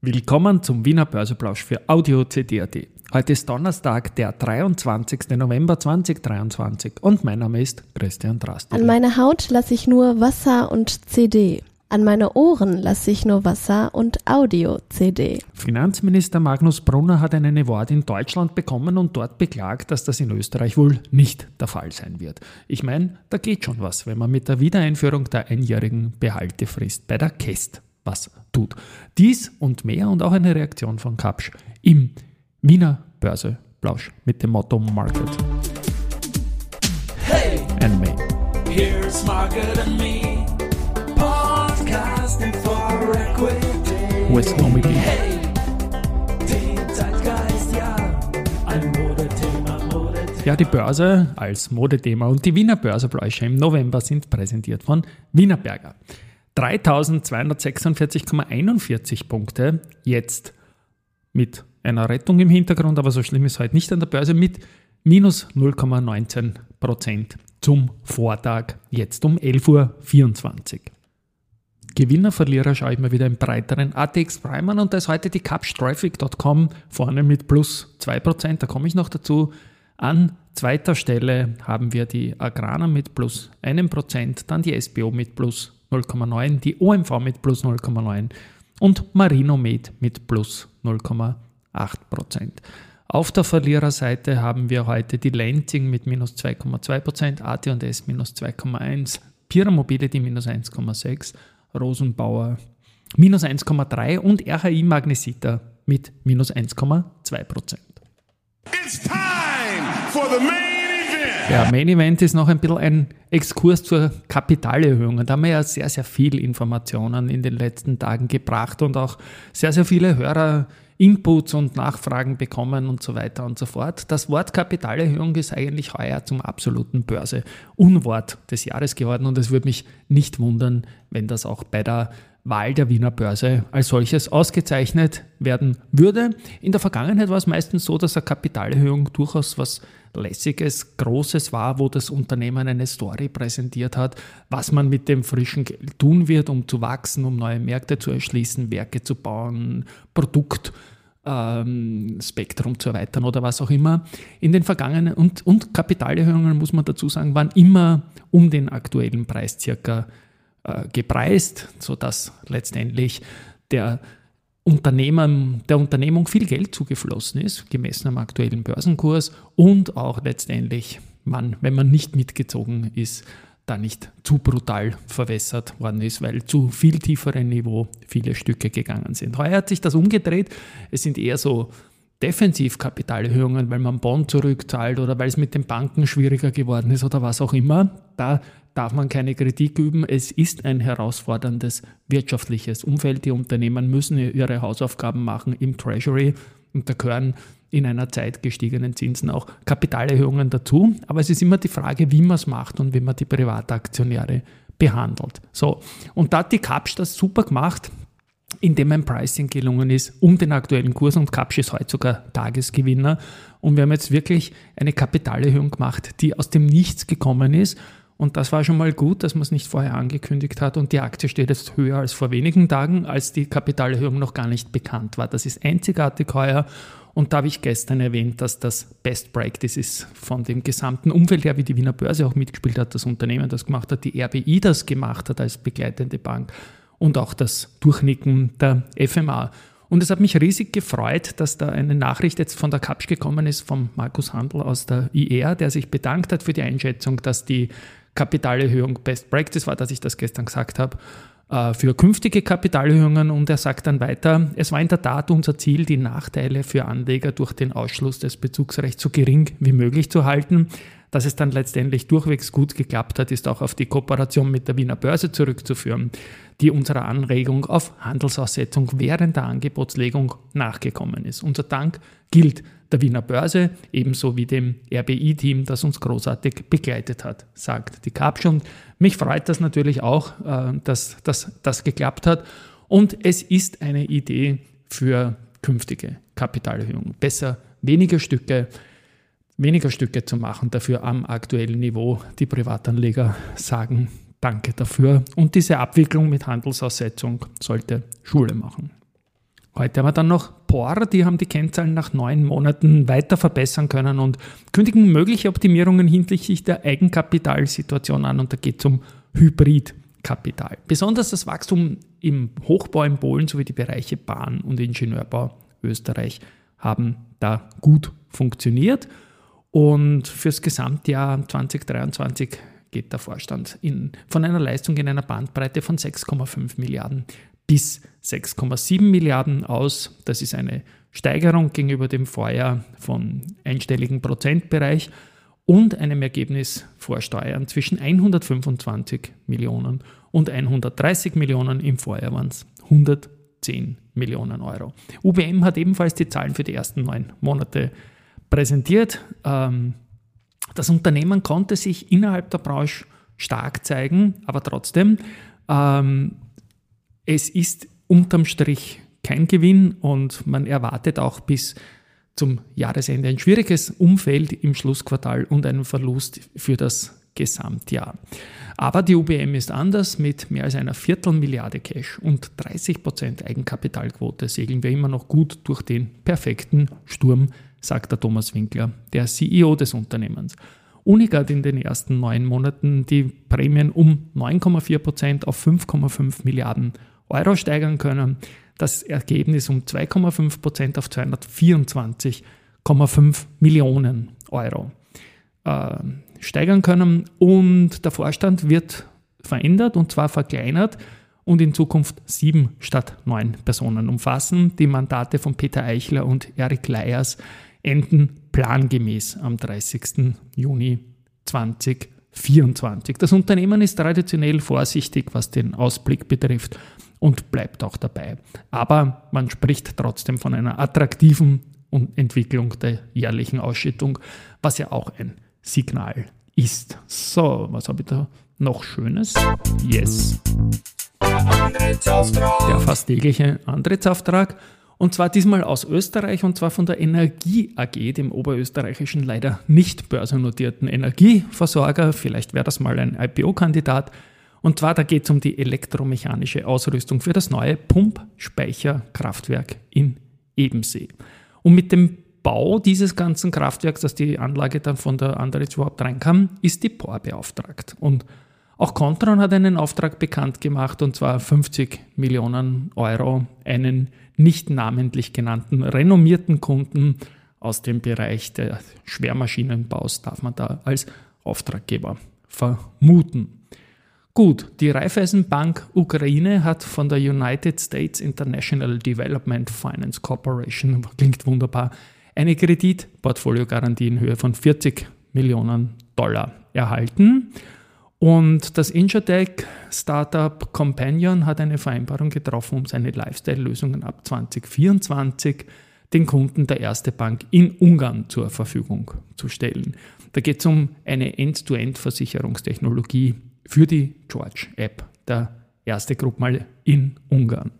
Willkommen zum Wiener Börseplausch für Audio CD.at. Heute ist Donnerstag, der 23. November 2023 und mein Name ist Christian Drastil. An meine Haut lasse ich nur Wasser und CD. An meine Ohren lasse ich nur Wasser und Audio-CD. Finanzminister Magnus Brunner hat einen Award in Deutschland bekommen und dort beklagt, dass das in Österreich wohl nicht der Fall sein wird. Ich meine, da geht schon was, wenn man mit der Wiedereinführung der einjährigen Behaltefrist bei der KEST was tut. Dies und mehr und auch eine Reaktion von Kapsch im Wiener Börseplausch mit dem Motto Market Hey, and Me. here's Market and Me, podcasting for equity. With Nomi B. Hey, den Zeitgeist, ja, ein Modethema, Modethema. Ja, die Börse als Modethema und die Wiener Börsebläusche im November sind präsentiert von Wienerberger. 3246,41 Punkte jetzt mit einer Rettung im Hintergrund, aber so schlimm ist heute nicht an der Börse mit minus 0,19 Prozent zum Vortag, jetzt um 11.24 Uhr. Gewinner, Verlierer schaue ich mir wieder im breiteren ATX Prime an und da ist heute die capstraffic.com vorne mit plus 2%, da komme ich noch dazu. An zweiter Stelle haben wir die Agrana mit plus 1%, dann die SBO mit plus 0,9%, die OMV mit plus 0,9% und Marinomed mit plus 0,8%. Auf der Verliererseite haben wir heute die Lenzing mit minus 2,2%, AT&S minus 2,1%, Pira Mobility minus 1,6%, Rosenbauer minus 1,3% und RHI Magnesita mit minus 1,2%. It's time the main event. Ist noch ein bisschen ein Exkurs zur Kapitalerhöhung. Da haben wir ja sehr, sehr viel Informationen in den letzten Tagen gebracht und auch sehr, sehr viele Hörer Inputs und Nachfragen bekommen und so weiter und so fort. Das Wort Kapitalerhöhung ist eigentlich heuer zum absoluten Börse-Unwort des Jahres geworden und es würde mich nicht wundern, wenn das auch bei der Wahl der Wiener Börse als solches ausgezeichnet werden würde. In der Vergangenheit war es meistens so, dass eine Kapitalerhöhung durchaus was Lässiges, Großes war, wo das Unternehmen eine Story präsentiert hat, was man mit dem frischen Geld tun wird, um zu wachsen, um neue Märkte zu erschließen, Werke zu bauen, Produkt ähm, Spektrum zu erweitern oder was auch immer. In den vergangenen und, und Kapitalerhöhungen, muss man dazu sagen, waren immer um den aktuellen Preis circa äh, gepreist, sodass letztendlich der Unternehmen, der Unternehmung viel Geld zugeflossen ist, gemessen am aktuellen Börsenkurs und auch letztendlich man, wenn man nicht mitgezogen ist, da nicht zu brutal verwässert worden ist, weil zu viel tieferem Niveau viele Stücke gegangen sind. Heuer hat sich das umgedreht. Es sind eher so Defensivkapitalerhöhungen, weil man Bond zurückzahlt oder weil es mit den Banken schwieriger geworden ist oder was auch immer. Da darf man keine Kritik üben. Es ist ein herausforderndes wirtschaftliches Umfeld. Die Unternehmen müssen ihre Hausaufgaben machen im Treasury und da gehören in einer Zeit gestiegenen Zinsen auch Kapitalerhöhungen dazu. Aber es ist immer die Frage, wie man es macht und wie man die Privataktionäre behandelt. So, und da hat die Kapsch das super gemacht, indem ein Pricing gelungen ist um den aktuellen Kurs und Kapsch ist heute sogar Tagesgewinner. Und wir haben jetzt wirklich eine Kapitalerhöhung gemacht, die aus dem Nichts gekommen ist. Und das war schon mal gut, dass man es nicht vorher angekündigt hat. Und die Aktie steht jetzt höher als vor wenigen Tagen, als die Kapitalerhöhung noch gar nicht bekannt war. Das ist einzigartig heuer. Und da habe ich gestern erwähnt, dass das Best Practice ist von dem gesamten Umfeld her, wie die Wiener Börse auch mitgespielt hat, das Unternehmen das gemacht hat, die RBI das gemacht hat als begleitende Bank und auch das Durchnicken der FMA. Und es hat mich riesig gefreut, dass da eine Nachricht jetzt von der Kapsch gekommen ist, vom Markus Handel aus der IR, der sich bedankt hat für die Einschätzung, dass die Kapitalerhöhung Best Practice war, dass ich das gestern gesagt habe, äh, für künftige Kapitalerhöhungen. Und er sagt dann weiter, es war in der Tat unser Ziel, die Nachteile für Anleger durch den Ausschluss des Bezugsrechts so gering wie möglich zu halten. Dass es dann letztendlich durchwegs gut geklappt hat, ist auch auf die Kooperation mit der Wiener Börse zurückzuführen, die unserer Anregung auf Handelsaussetzung während der Angebotslegung nachgekommen ist. Unser Dank gilt der Wiener Börse ebenso wie dem RBI-Team, das uns großartig begleitet hat, sagt die. Und mich freut das natürlich auch, äh, dass das geklappt hat. Und es ist eine Idee für künftige Kapitalerhöhungen. Besser weniger Stücke, weniger Stücke zu machen, dafür am aktuellen Niveau. Die Privatanleger sagen Danke dafür. Und diese Abwicklung mit Handelsaussetzung sollte Schule machen. Heute haben wir dann noch POR, die haben die Kennzahlen nach neun Monaten weiter verbessern können und kündigen mögliche Optimierungen hinsichtlich der Eigenkapitalsituation an und da geht es um Hybridkapital. Besonders das Wachstum im Hochbau in Polen sowie die Bereiche Bahn und Ingenieurbau Österreich haben da gut funktioniert und fürs Gesamtjahr 2023 geht der Vorstand in, von einer Leistung in einer Bandbreite von 6,5 Milliarden bis 6,7 Milliarden aus. Das ist eine Steigerung gegenüber dem Vorjahr von einstelligen Prozentbereich und einem Ergebnis vor Steuern zwischen 125 Millionen und 130 Millionen. Im Vorjahr waren es 110 Millionen Euro. UBM hat ebenfalls die Zahlen für die ersten neun Monate präsentiert. Ähm, das Unternehmen konnte sich innerhalb der Branche stark zeigen, aber trotzdem, ähm, es ist unterm Strich kein Gewinn und man erwartet auch bis zum Jahresende ein schwieriges Umfeld im Schlussquartal und einen Verlust für das Gesamtjahr. Aber die UBM ist anders. Mit mehr als einer Viertelmilliarde Cash und 30% Eigenkapitalquote segeln wir immer noch gut durch den perfekten Sturm sagt der Thomas Winkler, der CEO des Unternehmens. Hat in den ersten neun Monaten die Prämien um 9,4 Prozent auf 5,5 Milliarden Euro steigern können. Das Ergebnis um 2,5 Prozent auf 224,5 Millionen Euro äh, steigern können. Und der Vorstand wird verändert und zwar verkleinert und in Zukunft sieben statt neun Personen umfassen. Die Mandate von Peter Eichler und Erik Leyers enden plangemäß am 30. Juni 2024. Das Unternehmen ist traditionell vorsichtig, was den Ausblick betrifft und bleibt auch dabei. Aber man spricht trotzdem von einer attraktiven Entwicklung der jährlichen Ausschüttung, was ja auch ein Signal ist. So, was habe ich da noch Schönes? Yes. Der fast tägliche Antrittsauftrag. Und zwar diesmal aus Österreich und zwar von der Energie AG, dem oberösterreichischen leider nicht börsennotierten Energieversorger. Vielleicht wäre das mal ein IPO-Kandidat. Und zwar da geht es um die elektromechanische Ausrüstung für das neue Pumpspeicherkraftwerk in Ebensee. Und mit dem Bau dieses ganzen Kraftwerks, dass die Anlage dann von der Andritz überhaupt reinkam, ist die POR beauftragt. Und auch Contron hat einen Auftrag bekannt gemacht, und zwar 50 Millionen Euro, einen nicht namentlich genannten renommierten Kunden aus dem Bereich des Schwermaschinenbaus darf man da als Auftraggeber vermuten. Gut, die Raiffeisenbank Ukraine hat von der United States International Development Finance Corporation, klingt wunderbar, eine Kreditportfoliogarantie in Höhe von 40 Millionen Dollar erhalten. Und das Insurtech-Startup Companion hat eine Vereinbarung getroffen, um seine Lifestyle-Lösungen ab 2024 den Kunden der Erste Bank in Ungarn zur Verfügung zu stellen. Da geht es um eine End-to-End-Versicherungstechnologie für die George-App der Erste Gruppe mal in Ungarn.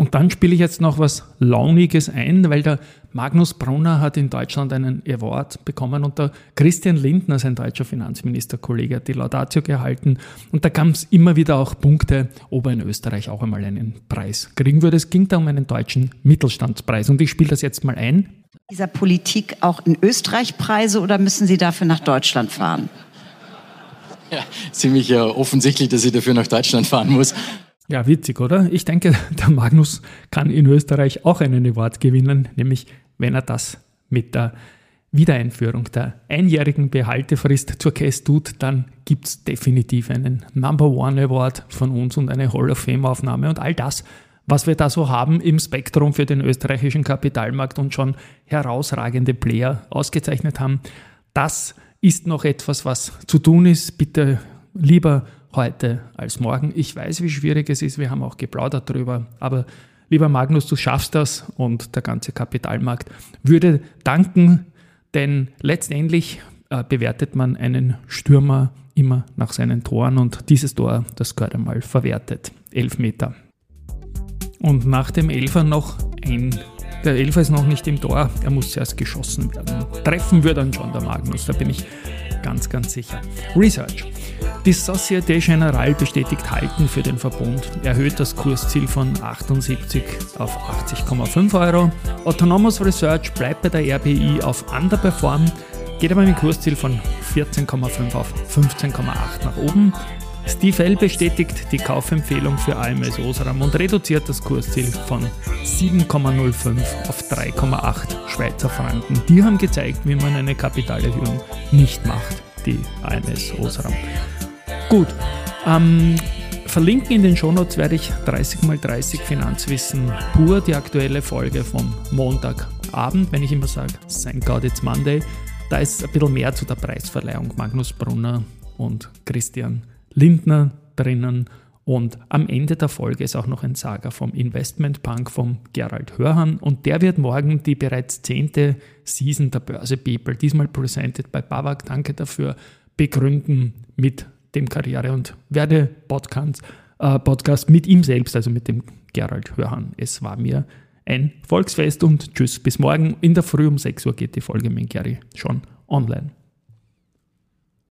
Und dann spiele ich jetzt noch was Launiges ein, weil der Magnus Brunner hat in Deutschland einen Award bekommen und der Christian Lindner, sein deutscher Finanzministerkollege, hat die Laudatio gehalten. Und da kam es immer wieder auch Punkte, ob er in Österreich auch einmal einen Preis kriegen würde. Es ging da um einen deutschen Mittelstandspreis. Und ich spiele das jetzt mal ein. Dieser Politik auch in Österreich Preise oder müssen Sie dafür nach Deutschland fahren? Ja, ziemlich ja offensichtlich, dass ich dafür nach Deutschland fahren muss. Ja, witzig, oder? Ich denke, der Magnus kann in Österreich auch einen Award gewinnen, nämlich wenn er das mit der Wiedereinführung der einjährigen Behaltefrist zur Case tut, dann gibt es definitiv einen Number One Award von uns und eine Hall of Fame Aufnahme und all das, was wir da so haben im Spektrum für den österreichischen Kapitalmarkt und schon herausragende Player ausgezeichnet haben, das ist noch etwas, was zu tun ist. Bitte lieber heute als morgen. Ich weiß, wie schwierig es ist, wir haben auch geplaudert darüber, aber lieber Magnus, du schaffst das und der ganze Kapitalmarkt würde danken, denn letztendlich äh, bewertet man einen Stürmer immer nach seinen Toren und dieses Tor, das gehört einmal verwertet. Elf Meter. Und nach dem Elfer noch ein. Der Elfer ist noch nicht im Tor, er muss zuerst geschossen werden. Treffen wir dann schon der Magnus, da bin ich ganz, ganz sicher. Research. Die Societe Generale bestätigt Halten für den Verbund, erhöht das Kursziel von 78 auf 80,5 Euro. Autonomous Research bleibt bei der RBI auf Underperform, geht aber mit dem Kursziel von 14,5 auf 15,8 nach oben. Steve L. bestätigt die Kaufempfehlung für AMS Osram und reduziert das Kursziel von 7,05 auf 3,8 Schweizer Franken. Die haben gezeigt, wie man eine Kapitalerhöhung nicht macht, die AMS Osram. Gut, ähm, verlinken in den Shownotes werde ich 30x30 Finanzwissen pur, die aktuelle Folge vom Montagabend, wenn ich immer sage, thank God it's Monday. Da ist ein bisschen mehr zu der Preisverleihung Magnus Brunner und Christian Lindner drinnen. Und am Ende der Folge ist auch noch ein Saga vom Investment Punk von Gerald Hörhan. Und der wird morgen die bereits zehnte Season der Börse People, diesmal presented bei Babak, danke dafür, begründen mit dem Karriere- und Werde-Podcast äh, Podcast mit ihm selbst, also mit dem Gerald Hörhan. Es war mir ein Volksfest und tschüss, bis morgen. In der Früh um 6 Uhr geht die Folge mit Gary schon online.